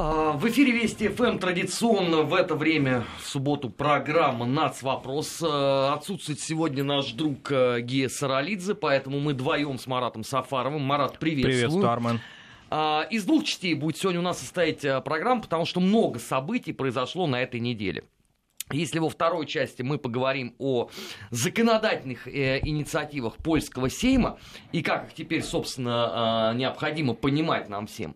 А, в эфире Вести ФМ традиционно в это время, в субботу, программа «Нацвопрос». А, отсутствует сегодня наш друг а, Гия Саралидзе, поэтому мы вдвоем с Маратом Сафаровым. Марат, приветствую. Приветствую, Армен. Из двух частей будет сегодня у нас состоять программа, потому что много событий произошло на этой неделе. Если во второй части мы поговорим о законодательных э, инициативах польского сейма и как их теперь, собственно, э, необходимо понимать нам всем,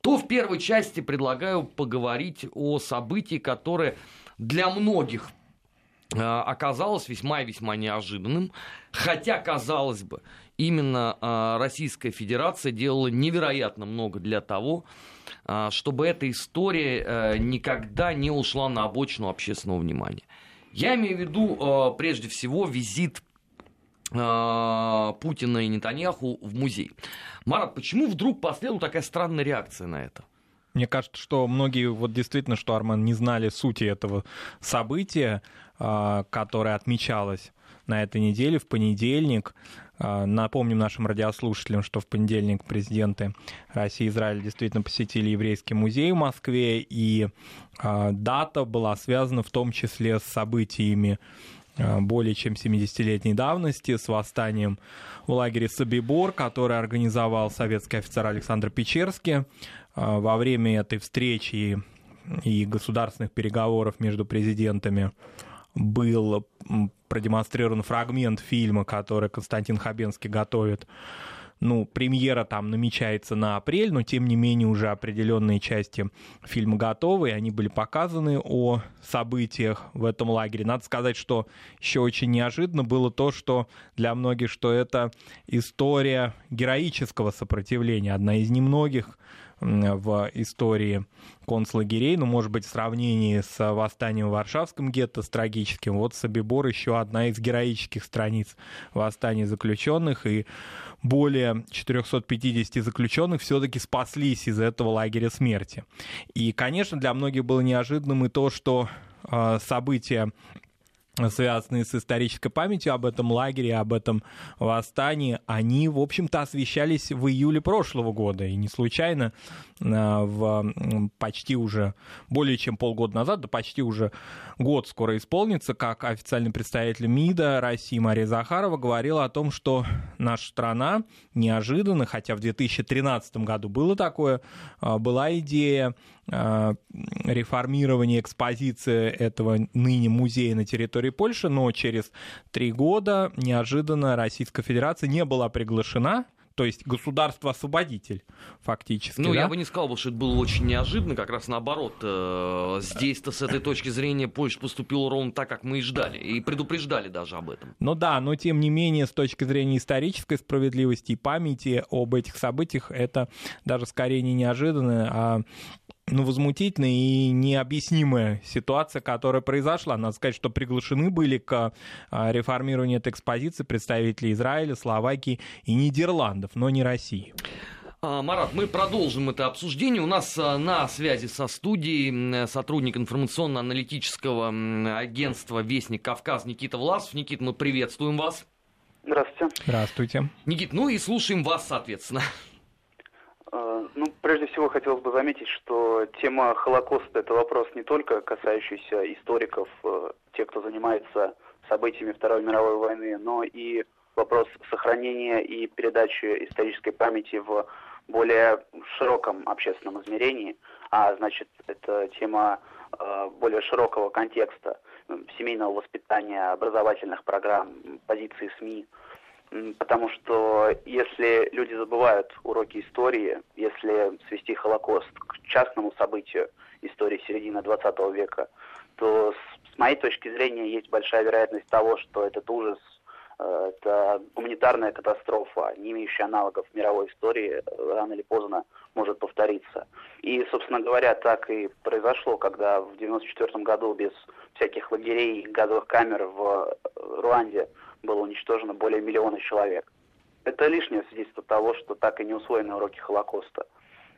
то в первой части предлагаю поговорить о событии, которое для многих э, оказалось весьма и весьма неожиданным. Хотя, казалось бы, именно э, Российская Федерация делала невероятно много для того, э, чтобы эта история никогда не ушла на обочину общественного внимания. Я имею в виду, прежде всего, визит Путина и Нетаньяху в музей. Марат, почему вдруг последовала такая странная реакция на это? Мне кажется, что многие вот действительно, что Арман не знали сути этого события, а, которое отмечалось на этой неделе, в понедельник. А, напомним нашим радиослушателям, что в понедельник президенты России и Израиля действительно посетили еврейский музей в Москве, и дата была связана в том числе с событиями Э, более чем 70-летней давности с восстанием в лагере Собибор, который организовал советский офицер Александр Печерский. Э, во время этой встречи и государственных переговоров между президентами был продемонстрирован фрагмент фильма, который Константин Хабенский готовит ну, премьера там намечается на апрель, но тем не менее уже определенные части фильма готовы, и они были показаны о событиях в этом лагере. Надо сказать, что еще очень неожиданно было то, что для многих, что это история героического сопротивления, одна из немногих в истории концлагерей, ну, может быть, в сравнении с восстанием в Варшавском гетто, с трагическим. Вот Собибор еще одна из героических страниц восстания заключенных, и более 450 заключенных все-таки спаслись из этого лагеря смерти. И, конечно, для многих было неожиданным и то, что э, события связанные с исторической памятью об этом лагере, об этом восстании, они, в общем-то, освещались в июле прошлого года. И не случайно а, в почти уже более чем полгода назад, да почти уже год скоро исполнится, как официальный представитель МИДа России Мария Захарова говорила о том, что наша страна неожиданно, хотя в 2013 году было такое, а, была идея а, реформирования экспозиции этого ныне музея на территории Польши, но через три года неожиданно Российская Федерация не была приглашена то есть государство-освободитель фактически. Ну, да? я бы не сказал, что это было очень неожиданно, как раз наоборот. Э, здесь-то с этой точки зрения Польша поступила ровно так, как мы и ждали, и предупреждали даже об этом. Ну да, но тем не менее, с точки зрения исторической справедливости и памяти об этих событиях, это даже скорее не неожиданно, а ну, возмутительная и необъяснимая ситуация, которая произошла. Надо сказать, что приглашены были к а, реформированию этой экспозиции представители Израиля, Словакии и Нидерландов, но не России. А, Марат, мы продолжим это обсуждение. У нас а, на связи со студией сотрудник информационно-аналитического агентства «Вестник Кавказ» Никита Власов. Никит, мы приветствуем вас. Здравствуйте. Здравствуйте. Никит, ну и слушаем вас, соответственно. Э, ну, прежде всего хотелось бы заметить, что тема Холокоста – это вопрос не только касающийся историков, э, тех, кто занимается событиями Второй мировой войны, но и вопрос сохранения и передачи исторической памяти в более широком общественном измерении, а значит, это тема э, более широкого контекста семейного воспитания, образовательных программ, позиции СМИ – Потому что если люди забывают уроки истории, если свести Холокост к частному событию истории середины 20 века, то с, моей точки зрения есть большая вероятность того, что этот ужас, э, это гуманитарная катастрофа, не имеющая аналогов в мировой истории, э, рано или поздно может повториться. И, собственно говоря, так и произошло, когда в 1994 году без всяких лагерей, газовых камер в э, Руанде было уничтожено более миллиона человек. Это лишнее свидетельство того, что так и не усвоены уроки Холокоста.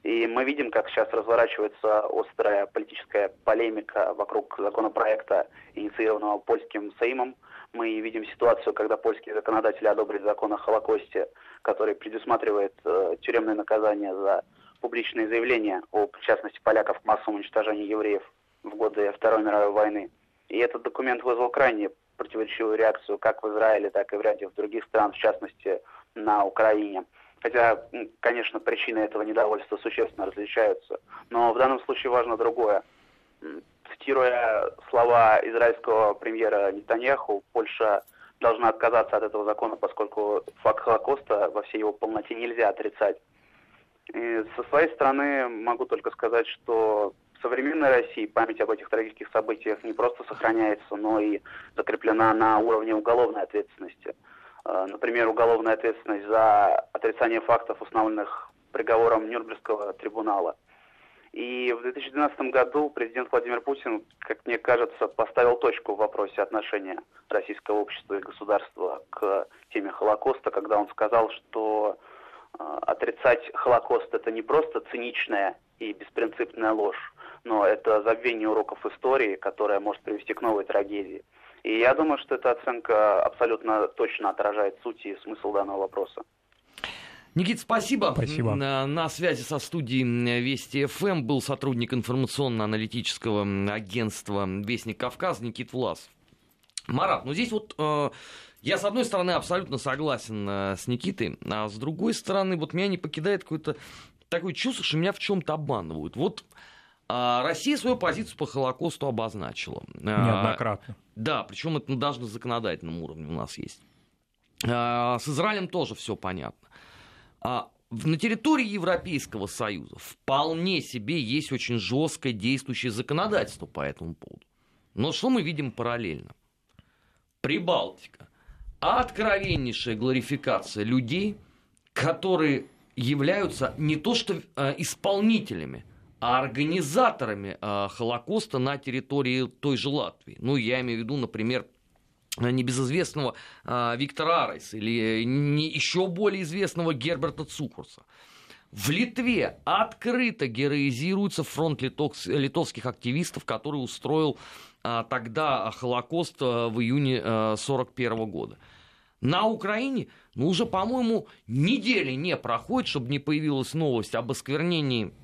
И мы видим, как сейчас разворачивается острая политическая полемика вокруг законопроекта, инициированного польским Сеймом. Мы видим ситуацию, когда польские законодатели одобрили закон о Холокосте, который предусматривает э, тюремное наказание за публичные заявления о причастности поляков к массовому уничтожению евреев в годы Второй мировой войны. И этот документ вызвал крайне противоречивую реакцию как в Израиле, так и в ряде других стран, в частности на Украине. Хотя, конечно, причины этого недовольства существенно различаются. Но в данном случае важно другое. Цитируя слова израильского премьера Нетаньяху, Польша должна отказаться от этого закона, поскольку факт Холокоста во всей его полноте нельзя отрицать. И со своей стороны могу только сказать, что современной России память об этих трагических событиях не просто сохраняется, но и закреплена на уровне уголовной ответственности. Э, например, уголовная ответственность за отрицание фактов, установленных приговором Нюрнбергского трибунала. И в 2012 году президент Владимир Путин, как мне кажется, поставил точку в вопросе отношения российского общества и государства к теме Холокоста, когда он сказал, что э, отрицать Холокост это не просто циничная и беспринципная ложь, но это забвение уроков истории, которое может привести к новой трагедии. И я думаю, что эта оценка абсолютно точно отражает суть и смысл данного вопроса. Никит, спасибо. Спасибо. На, на связи со студией Вести ФМ был сотрудник информационно-аналитического агентства Вестник Кавказ Никит Влас. Марат, ну здесь вот э, я с одной стороны абсолютно согласен э, с Никитой, а с другой стороны вот меня не покидает какое-то такое чувство, что меня в чем-то обманывают. Вот Россия свою позицию по Холокосту обозначила. А, Неоднократно. Да, причем это даже на законодательном уровне у нас есть. А, с Израилем тоже все понятно. На территории Европейского Союза вполне себе есть очень жесткое действующее законодательство по этому поводу. Но что мы видим параллельно? Прибалтика. Откровеннейшая гларификация людей, которые являются не то что исполнителями, а организаторами э, Холокоста на территории той же Латвии. Ну, я имею в виду, например, небезызвестного э, Виктора Арайса или не, еще более известного Герберта Цукурса. В Литве открыто героизируется фронт литов, литовских активистов, который устроил а, тогда Холокост а, в июне 1941 а, года. На Украине, ну, уже, по-моему, недели не проходит, чтобы не появилась новость об осквернении Э,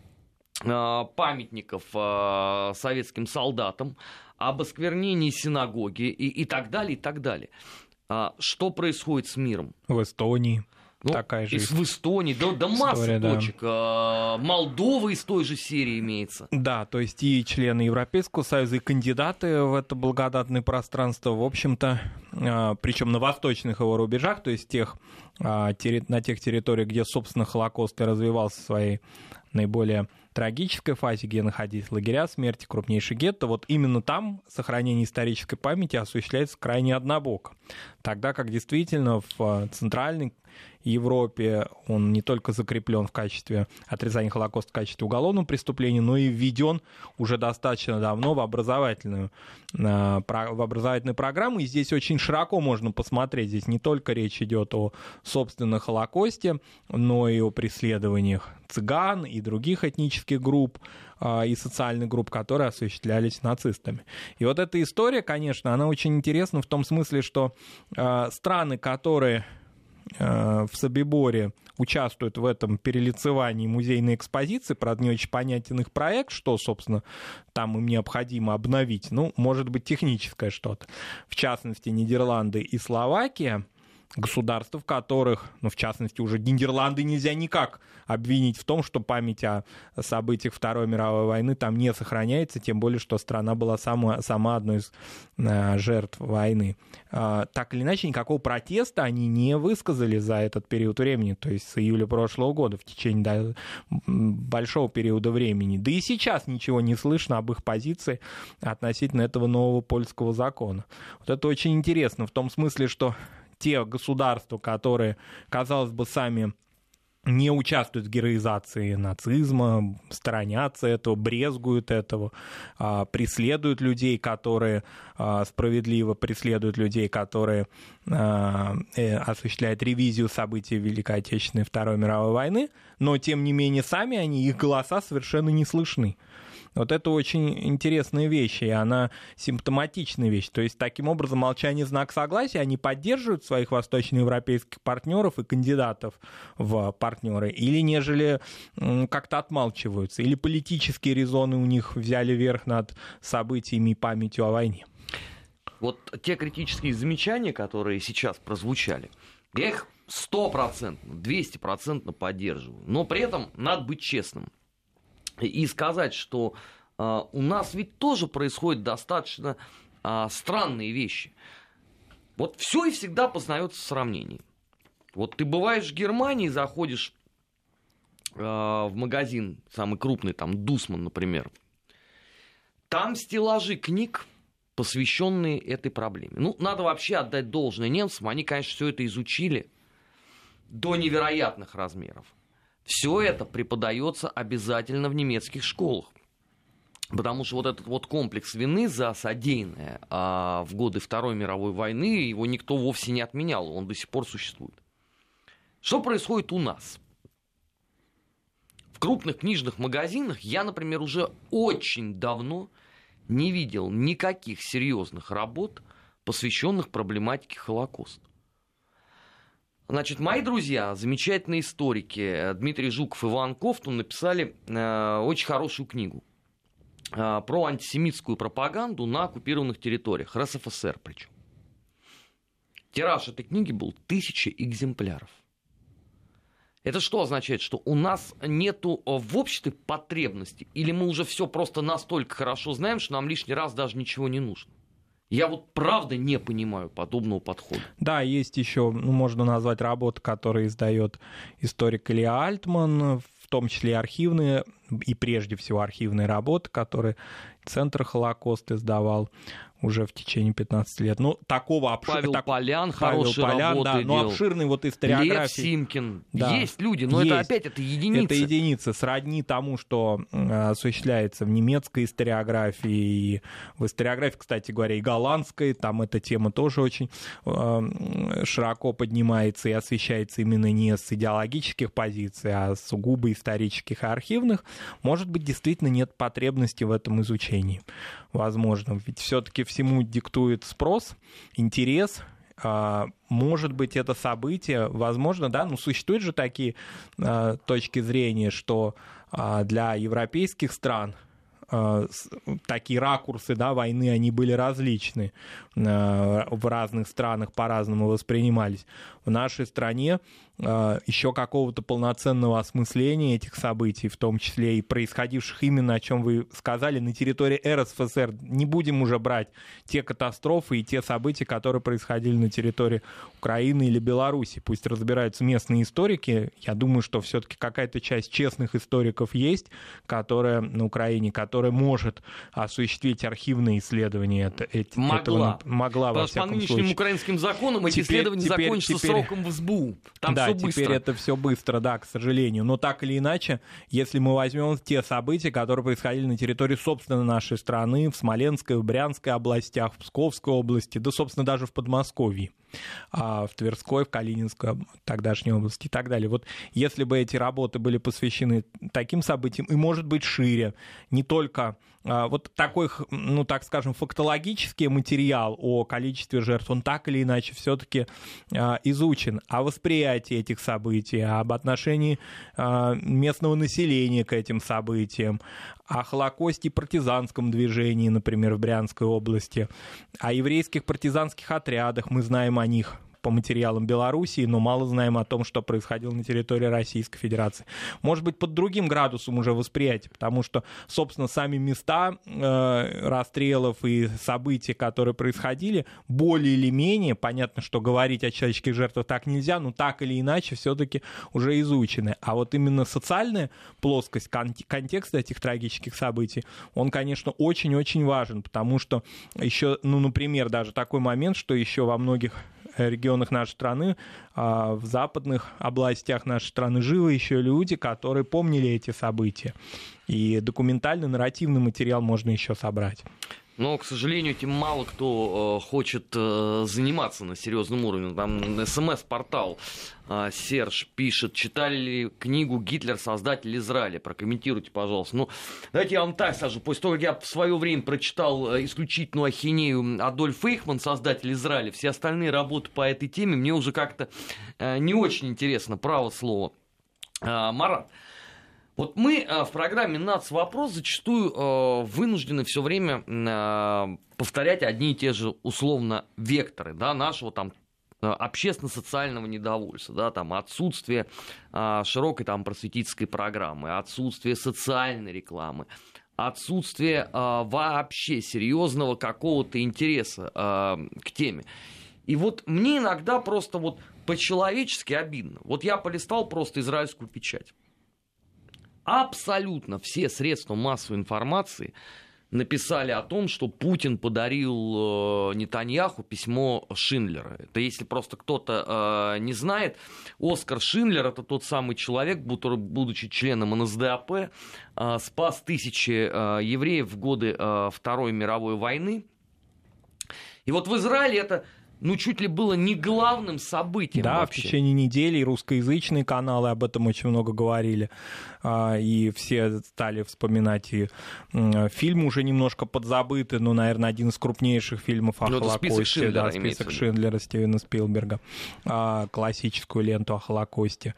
памятников э, советским солдатам, об осквернении синагоги и, и так далее, и так далее. А что происходит с миром? В Эстонии. Ну, такая же. в Эстонии, да, да масса да. точек. А, Молдова из той же серии имеется. Да, то есть и члены Европейского Союза, и кандидаты в это благодатное пространство, в общем-то, причем на восточных его рубежах, то есть тех, на тех территориях, где, собственно, Холокост и развивался своей наиболее трагической фазе, где находились лагеря смерти, крупнейший гетто, вот именно там сохранение исторической памяти осуществляется крайне однобоко. Тогда как действительно в э, центральной Европе он не только закреплен в качестве отрезания Холокоста в качестве уголовного преступления, но и введен уже достаточно давно в образовательную, э, в образовательную программу. И здесь очень широко можно посмотреть. Здесь не только речь идет о собственном Холокосте, но и о преследованиях цыган и других этнических групп э, и социальных групп, которые осуществлялись нацистами. И вот эта история, конечно, она очень интересна в том смысле, что э, страны, которые в Собиборе участвуют в этом перелицевании музейной экспозиции, правда, не очень понятен их проект, что, собственно, там им необходимо обновить. Ну, может быть, техническое что-то. В частности, Нидерланды и Словакия – государств, в которых, ну, в частности, уже Нидерланды нельзя никак обвинить в том, что память о событиях Второй мировой войны там не сохраняется, тем более, что страна была сама, сама одной из э, жертв войны. Э, так или иначе, никакого протеста они не высказали за этот период времени, то есть с июля прошлого года, в течение да, большого периода времени. Да и сейчас ничего не слышно об их позиции относительно этого нового польского закона. Вот это очень интересно в том смысле, что те государства, которые, казалось бы, сами не участвуют в героизации нацизма, сторонятся этого, брезгуют этого, а, преследуют людей, которые а, справедливо преследуют людей, которые а, э, осуществляют ревизию событий Великой Отечественной и Второй мировой войны, но тем не менее сами они, их голоса совершенно не слышны. Вот это очень интересная вещь, и она симптоматичная вещь. То есть, таким образом, молчание знак согласия, они поддерживают своих восточноевропейских партнеров и кандидатов в партнеры, или нежели как-то отмалчиваются, или политические резоны у них взяли верх над событиями и памятью о войне. Вот те критические замечания, которые сейчас прозвучали, я их стопроцентно, двести процентно поддерживаю. Но при этом надо быть честным и сказать, что э, у нас ведь тоже происходят достаточно э, странные вещи. Вот все и всегда познается в сравнении. Вот ты бываешь в Германии, заходишь э, в магазин, самый крупный, там Дусман, например. Там стеллажи книг, посвященные этой проблеме. Ну, надо вообще отдать должное немцам, они, конечно, все это изучили до невероятных размеров. Все это преподается обязательно в немецких школах. Потому что вот этот вот комплекс вины за содеянное а, в годы Второй мировой войны, его никто вовсе не отменял, он до сих пор существует. Что происходит у нас? В крупных книжных магазинах я, например, уже очень давно не видел никаких серьезных работ, посвященных проблематике Холокоста. Значит, мои друзья, замечательные историки э, Дмитрий Жуков и Иван Кофтун написали э, очень хорошую книгу э, про антисемитскую пропаганду на оккупированных территориях, РСФСР причем. Тираж этой книги был тысяча экземпляров. Это что означает? Что у нас нету э, в обществе потребности? Или мы уже все просто настолько хорошо знаем, что нам лишний раз даже ничего не нужно? Я вот правда не понимаю подобного подхода. Да, есть еще, ну, можно назвать работы, которые издает историк Илья Альтман, в том числе и архивные, и прежде всего архивные работы, которые Центр Холокост издавал уже в течение 15 лет. Ну, такого обширного... Павел так... Полян Павел хорошие Полян, работы да, но обширный вот историографии. Лев Симкин. Да. Есть люди, но Есть. это опять это единицы. Это единицы. Сродни тому, что осуществляется в немецкой историографии и в историографии, кстати говоря, и голландской. Там эта тема тоже очень э, широко поднимается и освещается именно не с идеологических позиций, а с сугубо исторических и архивных. Может быть, действительно нет потребности в этом изучении. Возможно. Ведь все-таки всему диктует спрос, интерес, а, может быть, это событие, возможно, да, ну, существуют же такие а, точки зрения, что а, для европейских стран такие ракурсы да, войны, они были различны в разных странах, по-разному воспринимались. В нашей стране еще какого-то полноценного осмысления этих событий, в том числе и происходивших именно, о чем вы сказали, на территории РСФСР. Не будем уже брать те катастрофы и те события, которые происходили на территории Украины или Беларуси. Пусть разбираются местные историки. Я думаю, что все-таки какая-то часть честных историков есть, которая на Украине, которая может осуществить архивные исследования это, могла. этого. Могла, Потому во всяком по нынешним случае. украинским законам эти теперь, исследования теперь, закончатся теперь, сроком в СБУ. Там да, теперь быстро. это все быстро, да, к сожалению. Но так или иначе, если мы возьмем те события, которые происходили на территории, собственно, нашей страны, в Смоленской, в Брянской областях, в Псковской области, да, собственно, даже в Подмосковье, в Тверской, в Калининской тогдашней области и так далее. Вот если бы эти работы были посвящены таким событиям, и, может быть, шире, не только а, вот такой, ну, так скажем, фактологический материал о количестве жертв, он так или иначе все-таки а, изучен. А восприятие этих событий, об отношении а, местного населения к этим событиям, о Холокосте и партизанском движении, например, в Брянской области, о еврейских партизанских отрядах, мы знаем о них по материалам Белоруссии, но мало знаем о том, что происходило на территории Российской Федерации. Может быть, под другим градусом уже восприятия, потому что, собственно, сами места э, расстрелов и события, которые происходили, более или менее, понятно, что говорить о человеческих жертвах так нельзя, но так или иначе все-таки уже изучены. А вот именно социальная плоскость, кон- контекст этих трагических событий, он, конечно, очень-очень важен, потому что еще, ну, например, даже такой момент, что еще во многих регионах нашей страны, а в западных областях нашей страны живы еще люди, которые помнили эти события. И документальный, нарративный материал можно еще собрать. Но, к сожалению, этим мало кто э, хочет э, заниматься на серьезном уровне. Там СМС-портал э, Серж пишет, читали ли книгу «Гитлер. Создатель Израиля». Прокомментируйте, пожалуйста. Ну, давайте я вам так скажу. После того, как я в свое время прочитал исключительную ахинею Адольф Эйхман, создатель Израиля, все остальные работы по этой теме мне уже как-то не очень интересно, право слово. Э, Марат, вот мы э, в программе «Нац. Вопрос» зачастую э, вынуждены все время э, повторять одни и те же условно векторы да, нашего там общественно-социального недовольства, да, там отсутствие широкой там просветительской программы, отсутствие социальной рекламы, отсутствие вообще серьезного какого-то интереса к теме. И вот мне иногда просто вот по-человечески обидно. Вот я полистал просто израильскую печать абсолютно все средства массовой информации написали о том, что Путин подарил э, Нетаньяху письмо Шиндлера. Это если просто кто-то э, не знает, Оскар Шиндлер это тот самый человек, будучи членом НСДАП, э, спас тысячи э, евреев в годы э, Второй мировой войны. И вот в Израиле это ну, чуть ли было не главным событием Да, вообще. в течение недели русскоязычные каналы об этом очень много говорили. А, и все стали вспоминать и фильм уже немножко подзабытый, но, наверное, один из крупнейших фильмов о ну, Холокосте. Список Шиндлера, да, список Шиндлера Стивена Спилберга. А, классическую ленту о Холокосте.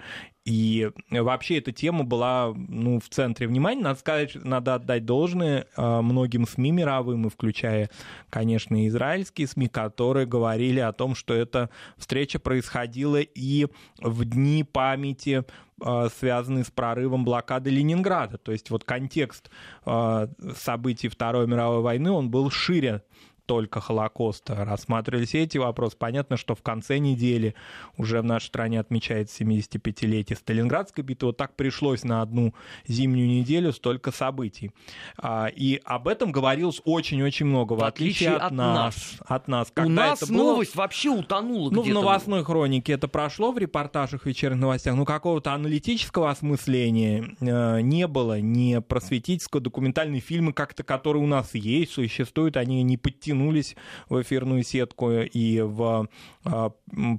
И вообще эта тема была ну, в центре внимания. Надо сказать, надо отдать должное а, многим СМИ мировым, и включая, конечно, израильские СМИ, которые говорили о том, что эта встреча происходила и в дни памяти а, связанные с прорывом блокады Ленинграда. То есть вот контекст а, событий Второй мировой войны, он был шире только Холокоста. Рассматривались эти вопросы. Понятно, что в конце недели уже в нашей стране отмечается 75-летие Сталинградской битвы. Вот так пришлось на одну зимнюю неделю столько событий. А, и об этом говорилось очень-очень много, в, в отличие, отличие от, от нас. От нас. Когда У нас это было... новость вообще утонула Ну, в новостной хронике это прошло, в репортажах, вечерних новостях, но какого-то аналитического осмысления э, не было, не просветительского, документальные фильмы как-то, которые у нас есть, существуют, они не подтянули втянулись в эфирную сетку и в а,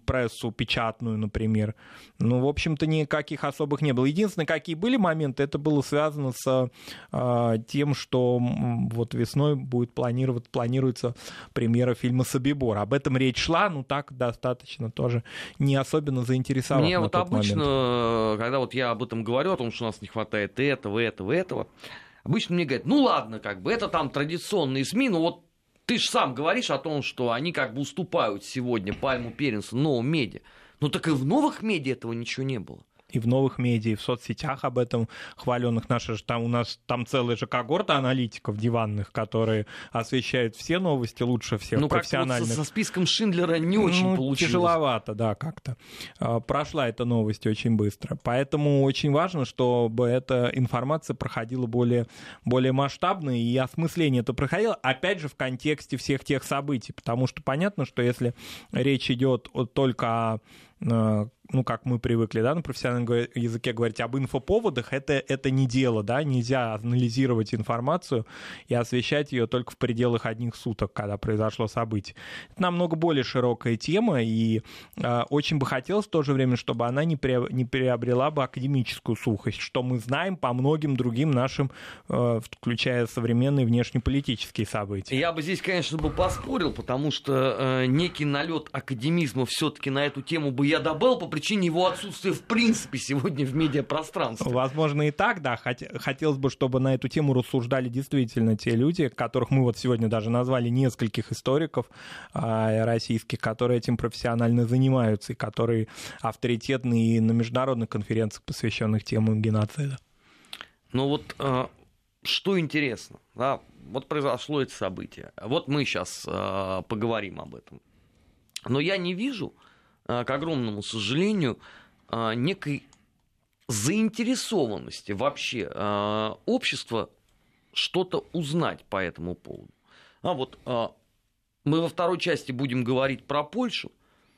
прессу печатную, например. Ну, в общем-то, никаких особых не было. Единственное, какие были моменты, это было связано с а, тем, что вот весной будет планировать, планируется премьера фильма «Собибор». Об этом речь шла, ну так достаточно тоже не особенно заинтересовало. Мне вот обычно, момент. когда вот я об этом говорю, о том, что у нас не хватает этого, этого, этого, обычно мне говорят, ну ладно, как бы это там традиционные СМИ, но вот ты же сам говоришь о том, что они как бы уступают сегодня пальму первенства новым медиа. Ну так и в новых медиа этого ничего не было и в новых медиа, и в соцсетях об этом хваленных. Наши же там у нас там целая же когорта аналитиков диванных, которые освещают все новости лучше всех ну, профессиональных. Ну, со, со списком Шиндлера не очень ну, получилось. Тяжеловато, да, как-то. А, прошла эта новость очень быстро. Поэтому очень важно, чтобы эта информация проходила более, более масштабно, и осмысление это проходило, опять же, в контексте всех тех событий. Потому что понятно, что если речь идет только о Э, ну, как мы привыкли, да, на профессиональном языке говорить об инфоповодах, это, это не дело, да, нельзя анализировать информацию и освещать ее только в пределах одних суток, когда произошло событие. Это намного более широкая тема, и э, очень бы хотелось в то же время, чтобы она не, при, не приобрела бы академическую сухость, что мы знаем по многим другим нашим, э, включая современные внешнеполитические события. Я бы здесь, конечно, бы поспорил, потому что э, некий налет академизма все-таки на эту тему бы я добавил по причине его отсутствия в принципе сегодня в медиапространстве. Возможно и так, да. Хотелось бы, чтобы на эту тему рассуждали действительно те люди, которых мы вот сегодня даже назвали нескольких историков а, российских, которые этим профессионально занимаются и которые авторитетны и на международных конференциях, посвященных темам геноцида. Ну вот а, что интересно, да, вот произошло это событие. Вот мы сейчас э, поговорим об этом. Но я не вижу к огромному сожалению, э, некой заинтересованности вообще э, общества что-то узнать по этому поводу. А вот мы во второй части будем говорить про Польшу.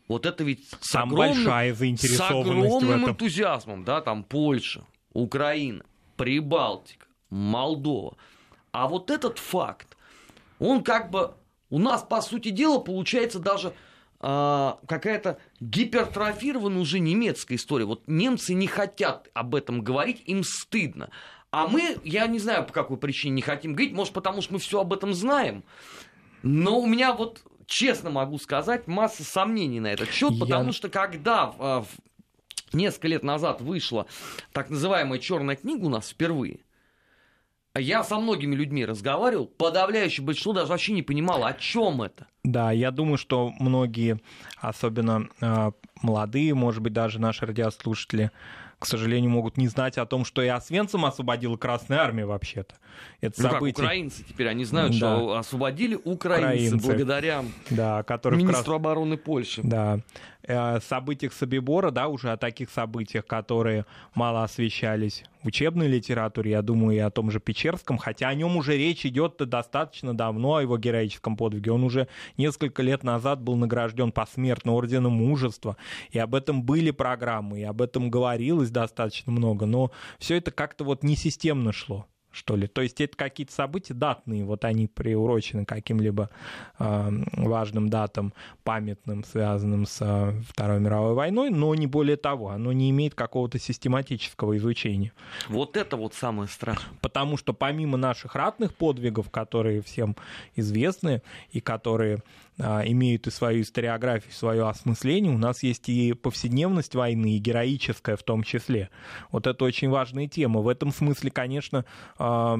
Вот это ведь с там огромным, большая заинтересованность с огромным энтузиазмом, да, там Польша, Украина, Прибалтика, Молдова. А вот этот факт, он как бы... У нас, по сути дела, получается даже а, какая-то гипертрофированная уже немецкая история. Вот немцы не хотят об этом говорить, им стыдно. А мы, я не знаю, по какой причине не хотим говорить, может, потому что мы все об этом знаем. Но у меня вот, честно могу сказать, масса сомнений на этот счет, потому я... что когда а, несколько лет назад вышла так называемая черная книга у нас впервые, я со многими людьми разговаривал, подавляющее большинство даже вообще не понимало, о чем это. Да, я думаю, что многие, особенно э, молодые, может быть, даже наши радиослушатели, к сожалению, могут не знать о том, что и Освенцим освободила Красная Армия вообще-то. Это ну событие... как, украинцы теперь, они знают, да. что освободили украинцы, украинцы. благодаря да, министру крас... обороны Польши. Да. Э, событиях Собибора, да, уже о таких событиях, которые мало освещались в учебной литературе, я думаю, и о том же Печерском, хотя о нем уже речь идет достаточно давно, о его героическом подвиге. Он уже несколько лет назад был награжден посмертно орденом мужества, и об этом были программы, и об этом говорилось достаточно много, но все это как-то вот несистемно шло что ли. То есть это какие-то события датные, вот они приурочены каким-либо э, важным датам, памятным, связанным с э, Второй мировой войной, но не более того, оно не имеет какого-то систематического изучения. Вот это вот самое страшное. Потому что помимо наших ратных подвигов, которые всем известны и которые имеют и свою историографию, свое осмысление, у нас есть и повседневность войны, и героическая в том числе. Вот это очень важная тема. В этом смысле, конечно, а,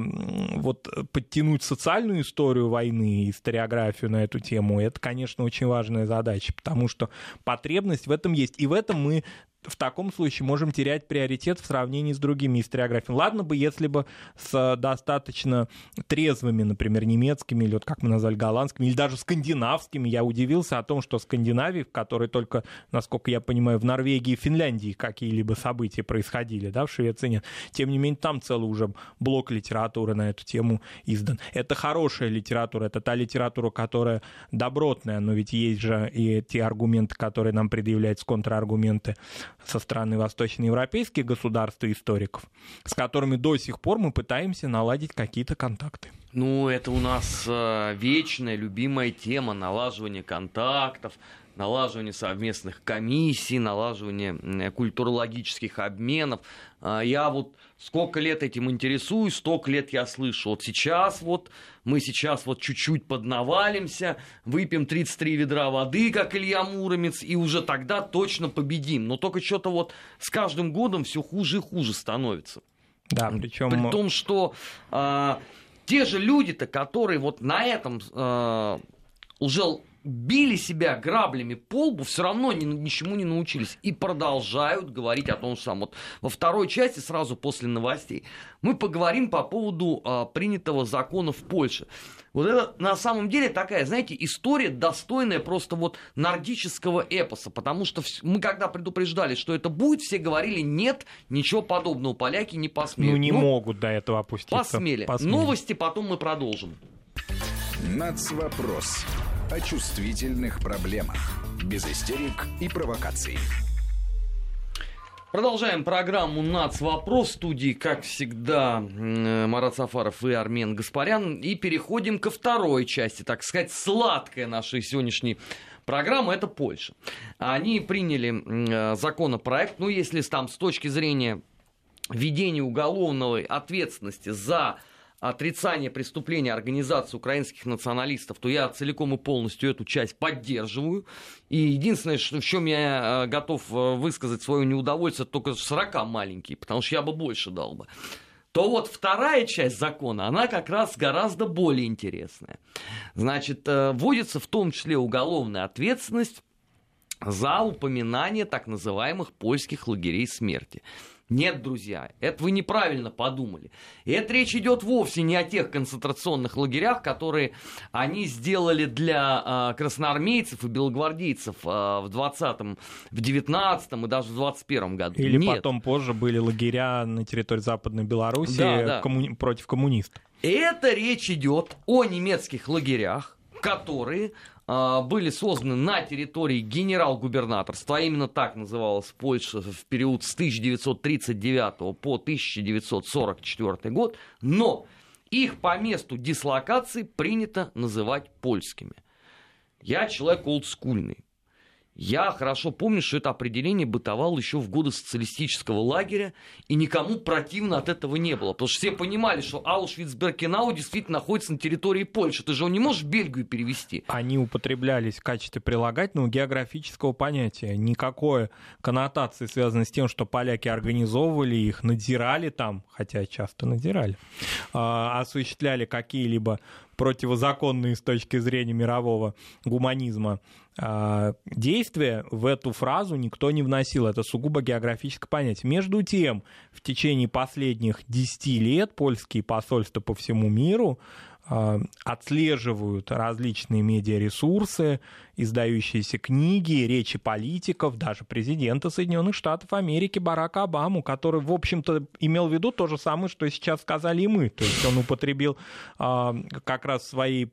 вот подтянуть социальную историю войны, историографию на эту тему, это, конечно, очень важная задача, потому что потребность в этом есть. И в этом мы в таком случае можем терять приоритет в сравнении с другими историографиями. Ладно бы, если бы с достаточно трезвыми, например, немецкими, или вот как мы назвали, голландскими, или даже скандинавскими. Я удивился о том, что в Скандинавии, в которой только, насколько я понимаю, в Норвегии и Финляндии какие-либо события происходили, да, в Швеции нет. Тем не менее, там целый уже блок литературы на эту тему издан. Это хорошая литература, это та литература, которая добротная, но ведь есть же и те аргументы, которые нам предъявляются, контраргументы со стороны восточноевропейских государств и историков, с которыми до сих пор мы пытаемся наладить какие-то контакты. Ну, это у нас э, вечная, любимая тема налаживания контактов, налаживание совместных комиссий, налаживание культурологических обменов. А, я вот сколько лет этим интересуюсь, столько лет я слышу. Вот сейчас вот, мы сейчас вот чуть-чуть поднавалимся, выпьем 33 ведра воды, как Илья Муромец, и уже тогда точно победим. Но только что-то вот с каждым годом все хуже и хуже становится. Да, причем... При том, что а, те же люди-то, которые вот на этом а, уже били себя граблями по лбу, все равно ни, ничему не научились. И продолжают говорить о том же самом. Вот во второй части, сразу после новостей, мы поговорим по поводу а, принятого закона в Польше. Вот это на самом деле такая, знаете, история достойная просто вот нордического эпоса, потому что мы когда предупреждали, что это будет, все говорили, нет, ничего подобного, поляки не посмеют. Ну не ну, могут до этого опуститься. Посмели. посмели. Новости потом мы продолжим. Нацвопрос о чувствительных проблемах. Без истерик и провокаций. Продолжаем программу «Нац. Вопрос». В студии, как всегда, Марат Сафаров и Армен Гаспарян. И переходим ко второй части, так сказать, сладкой нашей сегодняшней программы. Это Польша. Они приняли законопроект, ну, если там с точки зрения введения уголовной ответственности за отрицание преступления организации украинских националистов, то я целиком и полностью эту часть поддерживаю. И единственное, что, в чем я э, готов э, высказать свое неудовольствие, только 40 маленький, потому что я бы больше дал бы то вот вторая часть закона, она как раз гораздо более интересная. Значит, э, вводится в том числе уголовная ответственность за упоминание так называемых польских лагерей смерти. Нет, друзья, это вы неправильно подумали. И это речь идет вовсе не о тех концентрационных лагерях, которые они сделали для э, красноармейцев и белогвардейцев э, в 20-м, в 19-м и даже в 21-м году. Или Нет. потом позже были лагеря на территории Западной Беларуси да, да. Коммуни- против коммунистов. Это речь идет о немецких лагерях, которые были созданы на территории генерал-губернаторства, а именно так называлась Польша в период с 1939 по 1944 год, но их по месту дислокации принято называть польскими. Я человек олдскульный. Я хорошо помню, что это определение бытовало еще в годы социалистического лагеря, и никому противно от этого не было. Потому что все понимали, что Аушвиц-Беркенау действительно находится на территории Польши. Ты же его не можешь в Бельгию перевести. Они употреблялись в качестве прилагательного географического понятия. Никакой коннотации, связанной с тем, что поляки организовывали их, надзирали там, хотя часто надзирали, а, осуществляли какие-либо противозаконные с точки зрения мирового гуманизма действия в эту фразу никто не вносил. Это сугубо географическое понятие. Между тем, в течение последних 10 лет польские посольства по всему миру а, отслеживают различные медиаресурсы, издающиеся книги, речи политиков, даже президента Соединенных Штатов Америки Барака Обаму, который, в общем-то, имел в виду то же самое, что сейчас сказали и мы. То есть он употребил а, как раз свои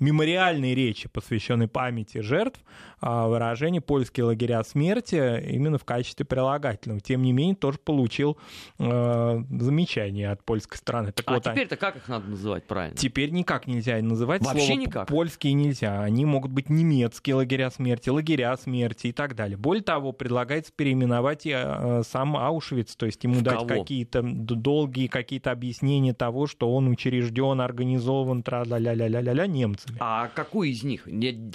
мемориальной речи, посвященной памяти жертв, а, выражение «польские лагеря смерти» именно в качестве прилагательного. Тем не менее, тоже получил э, замечание от польской стороны. Так а вот, теперь-то как их надо называть правильно? Теперь никак нельзя называть. Вообще слово никак? Польские нельзя. Они могут быть немецкие лагеря смерти, лагеря смерти и так далее. Более того, предлагается переименовать и, э, сам Аушвиц, то есть ему в дать кого? какие-то долгие какие-то объяснения того, что он учрежден, организован, тра-ля-ля-ля-ля-ля немцами. А какой из них?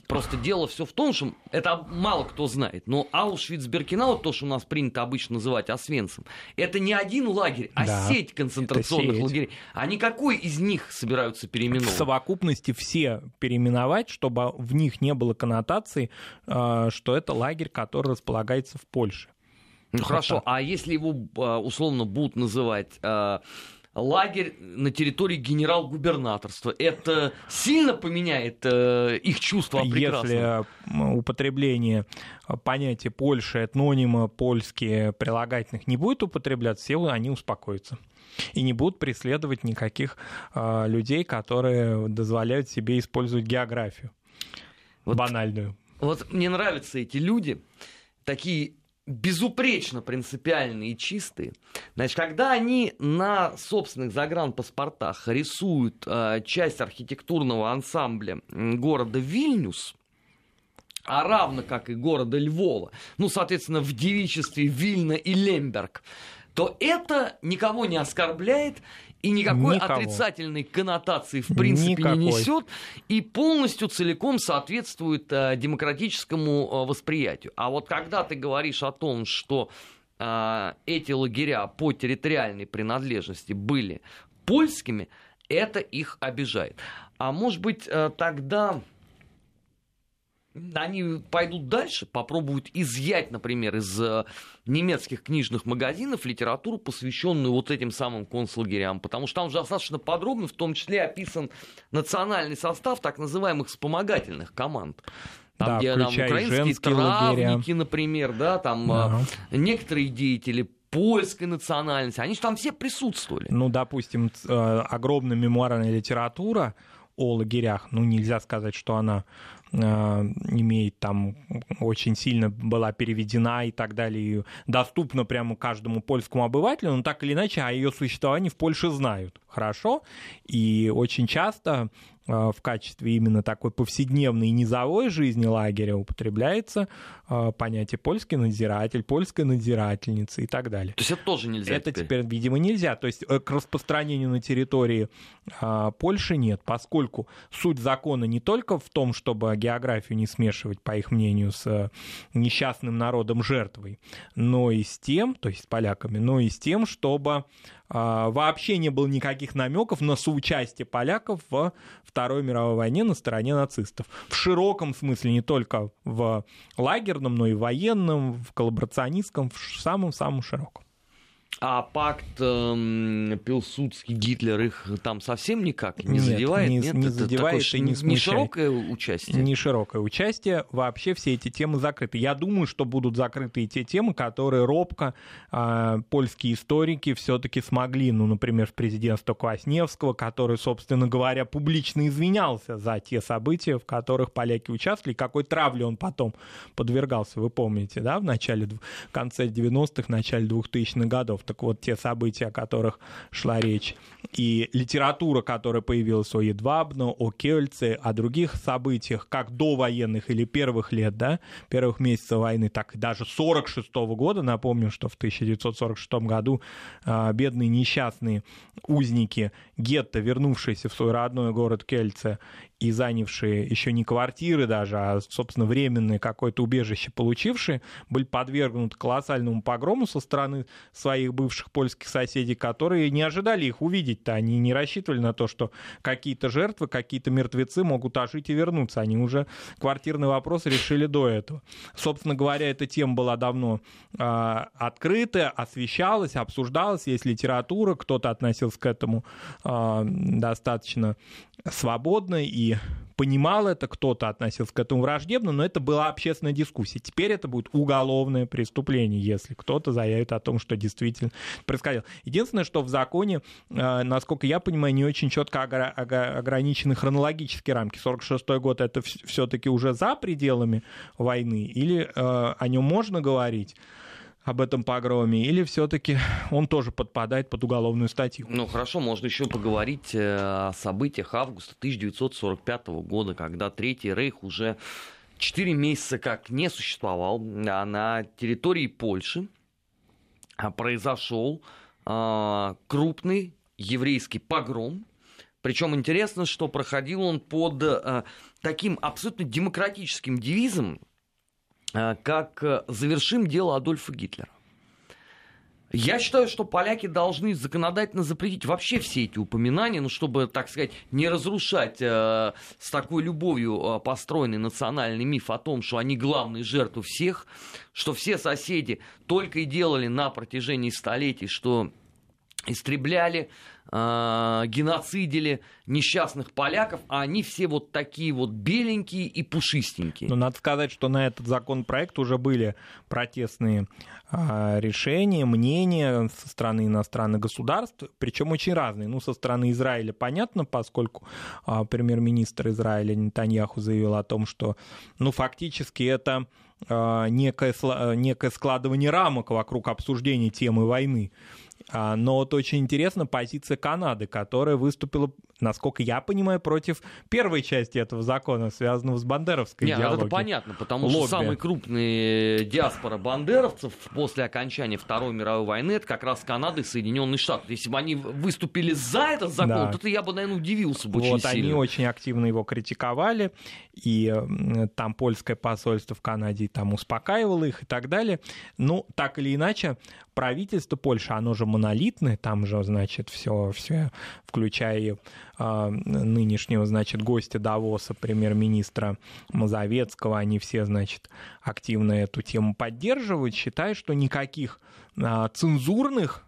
Просто дело все в том, что это мало кто знает, но Аушвиц-Беркинау, то, что у нас принято обычно называть Освенцим, это не один лагерь, а Да, сеть концентрационных сеть. лагерей. Они какой из них собираются В переименовывать? совокупности все переименовать, чтобы в них не было коннотации, э, что это лагерь, который располагается в Польше. Ну хорошо, а если его а, условно будут называть а, лагерь на территории генерал-губернаторства, это сильно поменяет э, их чувство о прекрасном? Если употребление э, понятия Польши, этнонима польские прилагательных не будет употребляться, все они успокоятся. И не будут преследовать никаких э, людей, которые дозволяют себе использовать географию Вот банальную. Вот мне нравятся эти люди, такие безупречно принципиальные и чистые. Значит, когда они на собственных загранпаспортах рисуют э, часть архитектурного ансамбля города Вильнюс, а равно как и города Львова, ну, соответственно, в девичестве Вильна и Лемберг, то это никого не оскорбляет и никакой Никого. отрицательной коннотации в принципе не Никакой. несет и полностью целиком соответствует э, демократическому э, восприятию. А вот когда ты говоришь о том, что э, эти лагеря по территориальной принадлежности были польскими, это их обижает. А может быть э, тогда они пойдут дальше, попробуют изъять, например, из э, немецких книжных магазинов литературу, посвященную вот этим самым концлагерям, потому что там же достаточно подробно, в том числе описан национальный состав так называемых вспомогательных команд. Там, Да, где там украинские лагеря. травники, например, да, там э, Ага. некоторые деятели польской национальности, они же там все присутствовали. Ну, допустим, э, огромная мемуарная литература о лагерях, ну, нельзя сказать, что она имеет там очень сильно была переведена и так далее, и доступна прямо каждому польскому обывателю, но так или иначе о ее существовании в Польше знают. Хорошо, и очень часто в качестве именно такой повседневной и низовой жизни лагеря употребляется э, понятие польский надзиратель, польская надзирательница и так далее. То есть это тоже нельзя Это теперь. теперь, видимо, нельзя. То есть э, к распространению на территории а, Польши нет, поскольку суть закона не только в том, чтобы географию не смешивать, по их мнению, с э, несчастным народом жертвой, но и с тем, то есть с поляками, но и с тем, чтобы а, вообще не было никаких намеков на соучастие поляков в Второй мировой войне на стороне нацистов. В широком смысле, не только в лагерном, но и военном, в коллаборационистском, в самом-самом широком. А пакт эм, Пилсудский, Гитлер их там совсем никак не Нет, задевает? не- Нет, не Это задевает такое и не не смущает. широкое участие. Не широкое участие, вообще все эти темы закрыты. Я думаю, что будут закрыты и те темы, которые робко а, польские историки все-таки смогли, ну, например, в президентство Квасневского, который, собственно говоря, публично извинялся за те события, в которых поляки участвовали, какой травле он потом подвергался, вы помните, да, в начале, в конце 90-х, начале 2000-х годов. Так вот те события, о которых шла речь, и литература, которая появилась о Едвабно, о Кельце, о других событиях, как до военных или первых лет, да, первых месяцев войны, так и даже 46 -го года, напомню, что в 1946 году а, бедные несчастные узники гетто, вернувшиеся в свой родной город Кельце и занявшие еще не квартиры даже, а, собственно, временное какое-то убежище получившие, были подвергнуты колоссальному погрому со стороны своих бывших польских соседей, которые не ожидали их увидеть-то. Они не рассчитывали на то, что какие-то жертвы, какие-то мертвецы могут ожить и вернуться. Они уже квартирный вопрос решили до этого. Собственно говоря, эта тема была давно э, открыта, освещалась, обсуждалась, есть литература, кто-то относился к этому э, достаточно свободно и понимал это, кто-то относился к этому враждебно, но это была общественная дискуссия. Теперь это будет уголовное преступление, если кто-то заявит о том, что действительно происходило. Единственное, что в законе, э, насколько я понимаю, не очень четко ограничены хронологические рамки. 46 год это все-таки уже за пределами войны, или э, о нем можно говорить? Об этом погроме, или все-таки он тоже подпадает под уголовную статью? Ну хорошо, можно еще поговорить э, о событиях августа 1945 года, когда Третий Рейх уже 4 месяца как не существовал, а на территории Польши а, произошел а, крупный еврейский погром. Причем интересно, что проходил он под а, таким абсолютно демократическим девизом, Э, как э, завершим дело Адольфа Гитлера. Я считаю, что поляки должны законодательно запретить вообще все эти упоминания, ну, чтобы, так сказать, не разрушать э, с такой любовью э, построенный национальный миф о том, что они главные жертвы всех, что все соседи только и делали на протяжении столетий, что истребляли, э, геноцидили несчастных поляков, а они все вот такие вот беленькие и пушистенькие. Но надо сказать, что на этот законопроект уже были протестные э, решения, мнения со стороны иностранных государств, причем очень разные. Ну, со стороны Израиля понятно, поскольку э, премьер-министр Израиля Нетаньяху заявил о том, что, ну, фактически это некое, некое складывание рамок вокруг обсуждения темы войны. А, но вот очень интересна позиция Канады, которая выступила, насколько я понимаю, против первой части этого закона, связанного с бандеровской Нет, ну, идеологией. это понятно, потому Лобби. что самый крупный диаспора бандеровцев после окончания Второй мировой войны это как раз Канада и Соединенные Штаты. Если бы они выступили за этот закон, да. то я бы, наверное, удивился бы вот очень сильно. они очень активно его критиковали, и там польское посольство в Канаде там успокаивало их и так далее. Ну, так или иначе, правительство Польши, оно же монолитное, там же, значит, все, все включая э, нынешнего, значит, гостя Давоса, премьер-министра Мазовецкого, они все, значит, активно эту тему поддерживают, считают, что никаких э, цензурных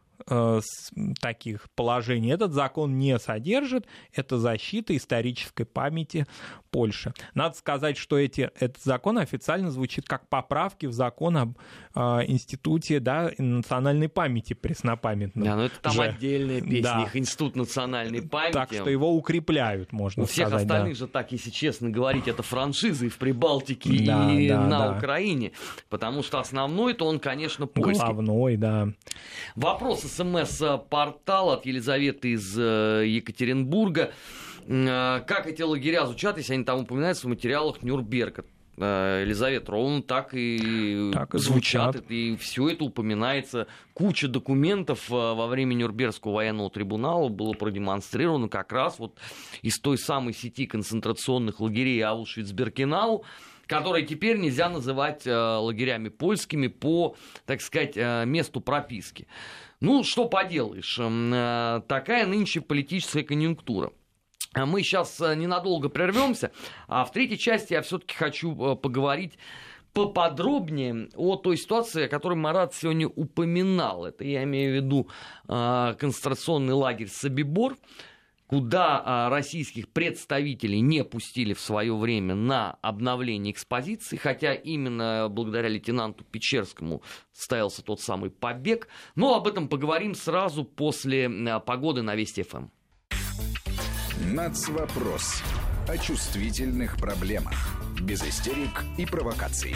таких положений этот закон не содержит. Это защита исторической памяти Польши. Надо сказать, что эти, этот закон официально звучит как поправки в закон об э, институте да, национальной памяти преснопамятного. Да, но это там же. отдельная песня, да. их институт национальной памяти. Так что его укрепляют, можно У сказать. всех остальных да. же, так если честно говорить, это франшизы в Прибалтике да, и да, на да. Украине. Потому что основной-то он, конечно, польский. Главной, да. Вопрос СМС-портал от Елизаветы из э, Екатеринбурга. Э, как эти лагеря звучат, если они там упоминаются в материалах Нюрнберга? Э, Елизавета, ровно так и, так и звучат. звучат. И все это упоминается. Куча документов во время Нюрнбергского военного трибунала было продемонстрировано как раз вот из той самой сети концентрационных лагерей Аушвиц-Беркенау, которые теперь нельзя называть лагерями польскими по, так сказать, месту прописки. Ну, что поделаешь, э, такая нынче политическая конъюнктура. А мы сейчас э, ненадолго прервемся, а в третьей части я все-таки хочу э, поговорить поподробнее о той ситуации, о которой Марат сегодня упоминал. Это я имею в виду концентрационный лагерь Собибор, куда а, российских представителей не пустили в свое время на обновление экспозиции, хотя именно благодаря лейтенанту Печерскому состоялся тот самый побег. Но об этом поговорим сразу после а, погоды на Вести ФМ. Нацвопрос о чувствительных проблемах. Без истерик и провокаций.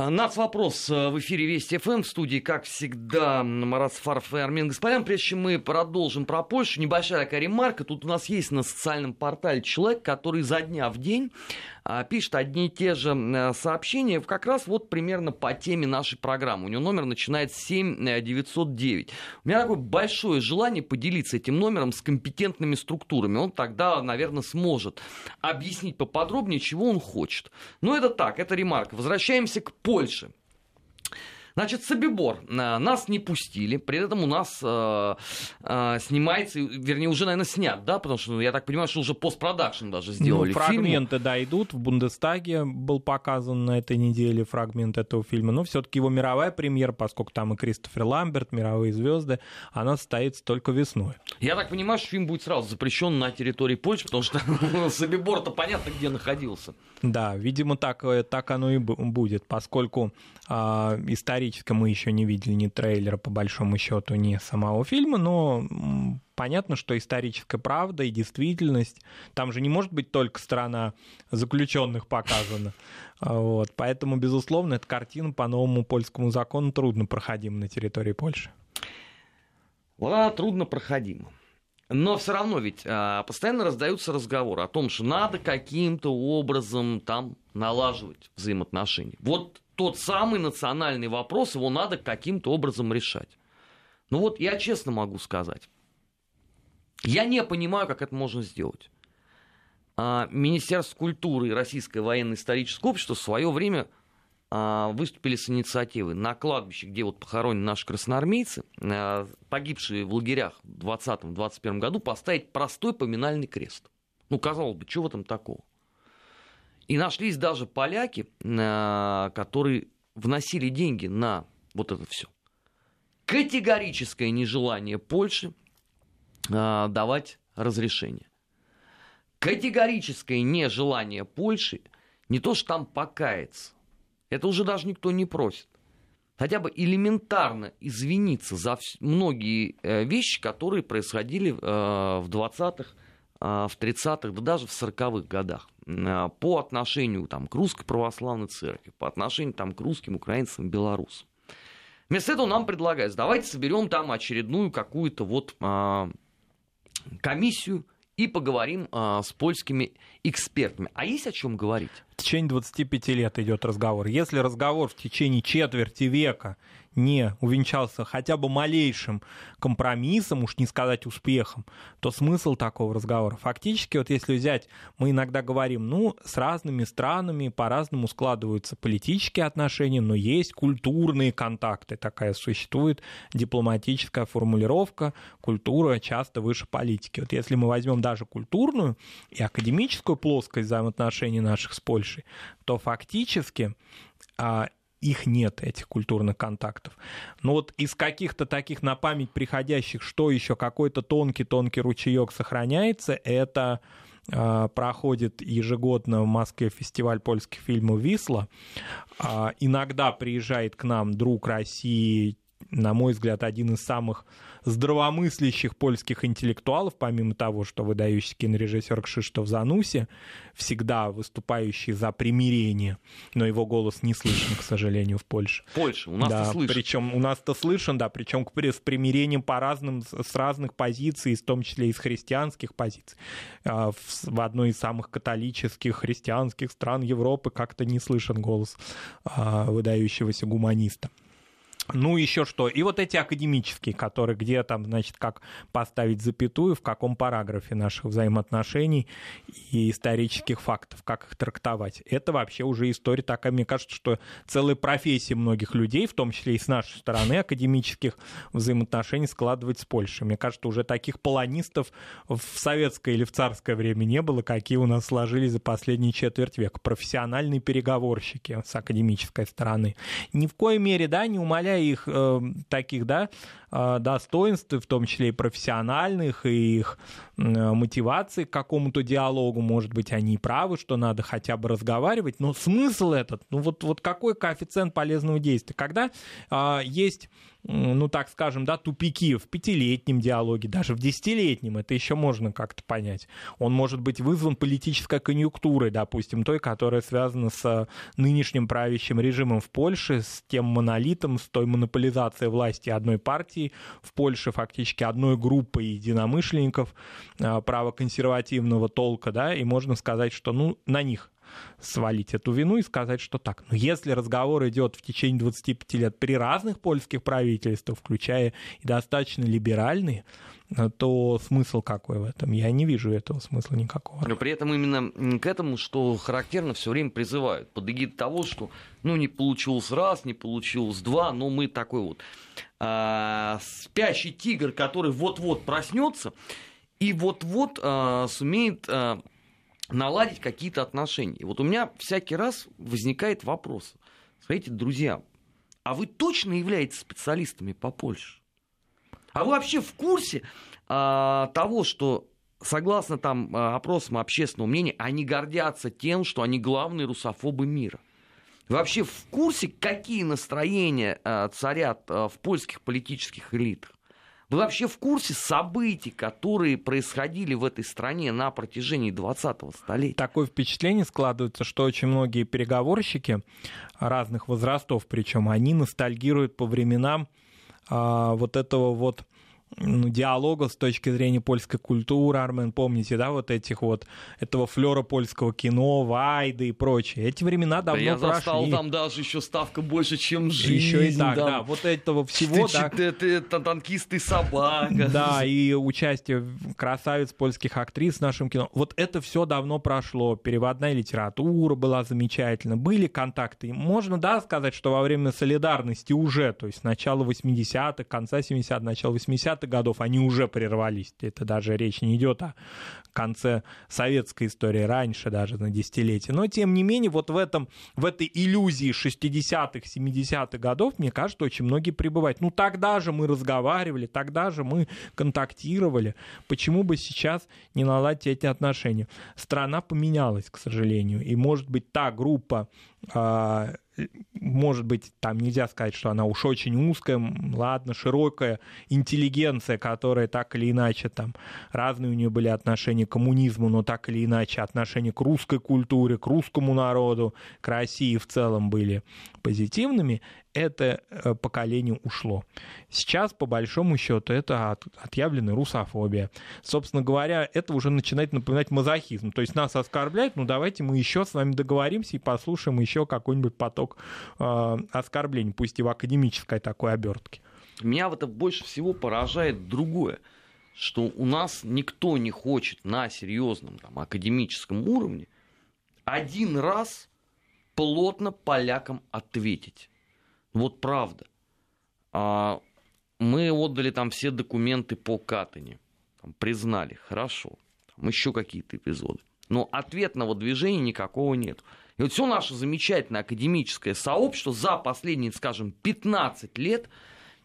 А, Нац вопрос э, в эфире Вести ФМ в студии, как всегда, Марат Сафаров и Армен Гаспарян. Прежде чем мы продолжим про Польшу, небольшая такая ремарка. Тут у нас есть на социальном портале человек, который за дня в день пишет одни и те же э, сообщения, как раз вот примерно по теме нашей программы. У него номер начинает с 7909. У меня такое большое желание поделиться этим номером с компетентными структурами. Он тогда, наверное, сможет объяснить поподробнее, чего он хочет. Но это так, это ремарка. Возвращаемся к Польше. Значит, Собибор э, нас не пустили, при этом у нас э, э, снимается, вернее, уже, наверное, снят, да, потому что, ну, я так понимаю, что уже постпродакшн даже сделали. Ну, фрагменты, фильму. да, идут. В Бундестаге был показан на этой неделе фрагмент этого фильма, но все-таки его мировая премьера, поскольку там и Кристофер Ламберт, мировые звезды, она состоится только весной. Я так понимаю, что фильм будет сразу запрещен на территории Польши, потому что Собибор-то понятно, где находился. Да, видимо, так, так оно и будет, поскольку э, исторически историческом мы еще не видели ни трейлера, по большому счету, ни самого фильма, но понятно, что историческая правда и действительность, там же не может быть только страна заключенных показана. Вот. Поэтому, безусловно, эта картина по новому польскому закону трудно проходима на территории Польши. Ладно, трудно проходима. Но все равно ведь а, постоянно раздаются разговоры о том, что надо каким-то образом там налаживать взаимоотношения. Вот тот самый национальный вопрос, его надо каким-то образом решать. Ну вот я честно могу сказать, я не понимаю, как это можно сделать. А, Министерство культуры и Российское военно-историческое общество в свое время а, выступили с инициативой на кладбище, где вот похоронены наши красноармейцы, а, погибшие в лагерях в 2020-2021 году, поставить простой поминальный крест. Ну, казалось бы, чего этом такого? И нашлись даже поляки, э, которые вносили деньги на вот это все. Категорическое нежелание Польши э, давать разрешение. Категорическое нежелание Польши не то, что там покаяться. Это уже даже никто не просит. Хотя бы элементарно извиниться за многие э, вещи, которые происходили в 20-х, в 30-х, да даже в 40-х годах. Э, по отношению там, к русской православной церкви, по отношению там, к русским, украинцам, белорусам. Вместо этого нам предлагают, давайте соберем там очередную какую-то вот а, комиссию и поговорим а, с польскими экспертами. А есть о чем говорить? В течение 25 лет идет разговор. Если разговор в течение четверти века не увенчался хотя бы малейшим компромиссом, уж не сказать успехом, то смысл такого разговора? Фактически, вот если взять, мы иногда говорим, ну, с разными странами по-разному складываются политические отношения, но есть культурные контакты, такая существует дипломатическая формулировка, культура часто выше политики. Вот если мы возьмем даже культурную и академическую плоскость взаимоотношений наших с Польшей, то фактически а, их нет, этих культурных контактов. Но вот из каких-то таких на память приходящих, что еще какой-то тонкий-тонкий ручеек сохраняется, это э, проходит ежегодно в Москве фестиваль польских фильмов «Висла». Э, иногда приезжает к нам друг России, на мой взгляд, один из самых здравомыслящих польских интеллектуалов, помимо того, что выдающийся кинорежиссер Кшиштоф Зануси, всегда выступающий за примирение, но его голос не слышен, к сожалению, в Польше. Польша, у нас да, слышен. Причем у нас-то слышен, да, причем с примирением по разным, с разных позиций, в том числе из христианских позиций. А, в одной из самых католических христианских стран Европы как-то не слышен голос а, выдающегося гуманиста. Ну, еще что. И вот эти академические, которые где там, значит, как поставить запятую, в каком параграфе наших взаимоотношений и исторических фактов, как их трактовать. Это вообще уже история такая, мне кажется, что целая профессия многих людей, в том числе и с нашей стороны, академических взаимоотношений складывать с Польшей. Мне кажется, уже таких полонистов в советское или в царское время не было, какие у нас сложились за последние четверть века. Профессиональные переговорщики с академической стороны. Ни в коей мере, да, не умаляя их э, таких, да, э, достоинств, в том числе и профессиональных, и их э, мотивации к какому-то диалогу, может быть, они и правы, что надо хотя бы разговаривать, но смысл этот, ну вот, вот какой коэффициент полезного действия? Когда э, есть ну, так скажем, да, тупики в пятилетнем диалоге, даже в десятилетнем, это еще можно как-то понять. Он может быть вызван политической конъюнктурой, допустим, той, которая связана с нынешним правящим режимом в Польше, с тем монолитом, с той монополизацией власти одной партии в Польше, фактически одной группы единомышленников а, правоконсервативного толка, да, и можно сказать, что, ну, на них свалить эту вину и сказать, что так. Но если разговор идет в течение 25 лет при разных польских правительствах, включая и достаточно либеральные, то смысл какой в этом? Я не вижу этого смысла никакого. Но при этом именно к этому, что характерно, все время призывают. Под эгидой того, что ну не получилось раз, не получилось два, но мы такой вот а, спящий тигр, который вот-вот проснется и вот-вот а, сумеет а, наладить какие-то отношения. И вот у меня всякий раз возникает вопрос. Смотрите, друзья, а вы точно являетесь специалистами по Польше? А вы вообще в курсе а, того, что согласно там а, опросам общественного мнения, они гордятся тем, что они главные русофобы мира? вообще в курсе, какие настроения а, царят а, в польских политических элитах? Вы вообще в курсе событий, которые происходили в этой стране на протяжении 20-го столетия? Такое впечатление складывается, что очень многие переговорщики разных возрастов, причем они ностальгируют по временам а, вот этого вот ну, диалога с точки зрения польской культуры, Армен, помните, да, вот этих вот, этого флера польского кино, Вайды и прочее. Эти времена давно да я прошли. застал там даже еще ставка больше, чем жизнь. Еще и так, да, да вот этого всего, ты, да. Ты, ты, ты танкист и собака. Да, и участие красавиц польских актрис в нашем кино. Вот это все давно прошло. Переводная литература была замечательна. Были контакты. Можно, да, сказать, что во время солидарности уже, то есть начало 80-х, конца 70-х, начало 80-х, 50-х годов они уже прервались. Это даже речь не идет о конце советской истории, раньше даже на десятилетие. Но, тем не менее, вот в, этом, в этой иллюзии 60-х, 70-х годов, мне кажется, очень многие пребывают. Ну, тогда же мы разговаривали, тогда же мы контактировали. Почему бы сейчас не наладить эти отношения? Страна поменялась, к сожалению. И, может быть, та группа может быть, там нельзя сказать, что она уж очень узкая, ладно, широкая интеллигенция, которая так или иначе там разные у нее были отношения к коммунизму, но так или иначе отношения к русской культуре, к русскому народу, к России в целом были позитивными, это э, поколение ушло. Сейчас, по большому счету, это от, отъявленная русофобия. Собственно говоря, это уже начинает напоминать мазохизм. То есть нас оскорбляют, ну давайте мы еще с вами договоримся и послушаем еще какой-нибудь поток э, оскорблений, пусть и в академической такой обертке. Меня в это больше всего поражает другое, что у нас никто не хочет на серьезном там, академическом уровне один раз плотно полякам ответить. Вот правда. А мы отдали там все документы по Катане. Признали, хорошо. Там еще какие-то эпизоды. Но ответного движения никакого нет. И вот все наше замечательное академическое сообщество за последние, скажем, 15 лет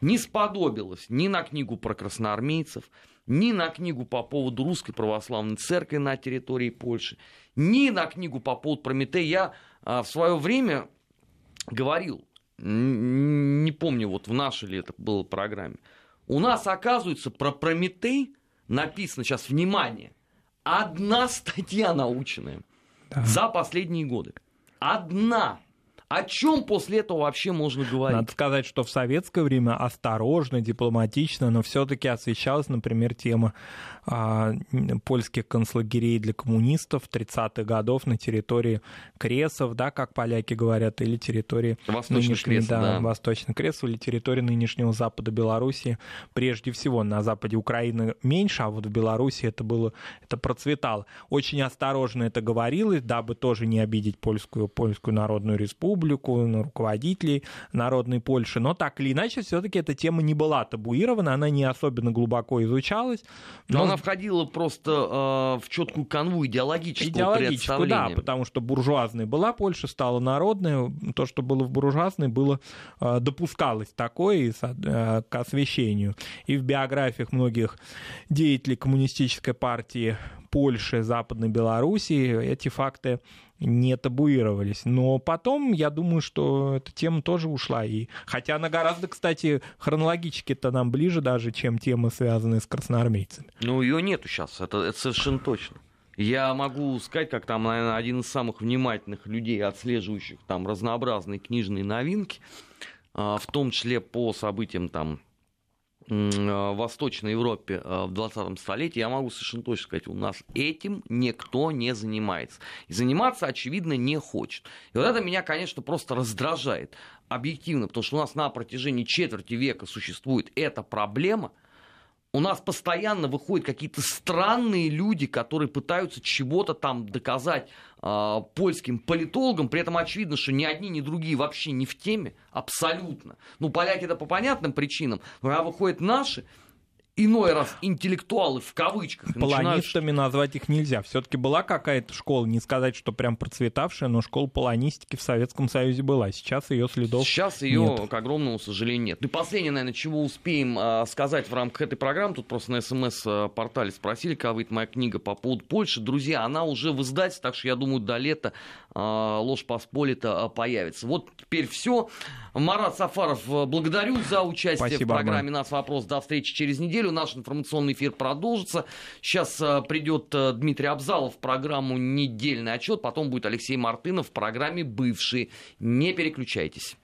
не сподобилось ни на книгу про красноармейцев, ни на книгу по поводу русской православной церкви на территории Польши, ни на книгу по поводу Прометея. Я а, в свое время говорил, не помню, вот в нашей ли это было программе, у нас, оказывается, про Прометей написано сейчас, внимание, одна статья научная да. за последние годы. Одна. О чем после этого вообще можно говорить? Надо сказать, что в советское время осторожно, дипломатично, но все-таки освещалась, например, тема а, польских концлагерей для коммунистов 30-х годов на территории Кресов, да, как поляки говорят, или территории Восточный Крест, да, да. Восточный Крест, или территории нынешнего запада Беларуси. Прежде всего, на западе Украины меньше, а вот в Беларуси это было, это процветало. Очень осторожно это говорилось, дабы тоже не обидеть польскую, польскую народную республику, республику, на руководителей Народной Польши, но так или иначе все-таки эта тема не была табуирована, она не особенно глубоко изучалась. Но, но она входила просто э, в четкую канву идеологического идеологическую, да, потому что буржуазной была Польша, стала народной, то, что было в буржуазной, было, э, допускалось такое э, к освещению. И в биографиях многих деятелей коммунистической партии Польши, Западной Белоруссии эти факты не табуировались. Но потом, я думаю, что эта тема тоже ушла. И, хотя она гораздо, кстати, хронологически-то нам ближе даже, чем темы, связанные с красноармейцами. Ну, ее нету сейчас, это, это совершенно точно. Я могу сказать, как там, наверное, один из самых внимательных людей, отслеживающих там разнообразные книжные новинки, а, в том числе по событиям там Восточной Европе а, в 20 столетии, я могу совершенно точно сказать, у нас этим никто не занимается. И заниматься, очевидно, не хочет. И вот это меня, конечно, просто раздражает объективно, потому что у нас на протяжении четверти века существует эта проблема – у нас постоянно выходят какие-то странные люди, которые пытаются чего-то там доказать э, польским политологам, при этом очевидно, что ни одни, ни другие вообще не в теме, абсолютно. Ну, поляки это по понятным причинам, а выходят наши, иной раз интеллектуалы в кавычках. Полонистами начинают... назвать их нельзя. Все-таки была какая-то школа, не сказать, что прям процветавшая, но школа полонистики в Советском Союзе была. Сейчас ее следов Сейчас ее, нет. к огромному сожалению, нет. И последнее, наверное, чего успеем а, сказать в рамках этой программы, тут просто на СМС-портале спросили, когда выйдет моя книга по поводу Польши. Друзья, она уже в издательстве, так что я думаю, до лета а, ложь посполита а, появится. Вот теперь все. Марат Сафаров, э, благодарю за участие Спасибо, в программе «Нас вопрос». До встречи через неделю. Наш информационный эфир продолжится. Сейчас э, придет э, Дмитрий Абзалов в программу «Недельный отчет». Потом будет Алексей Мартынов в программе «Бывшие». Не переключайтесь.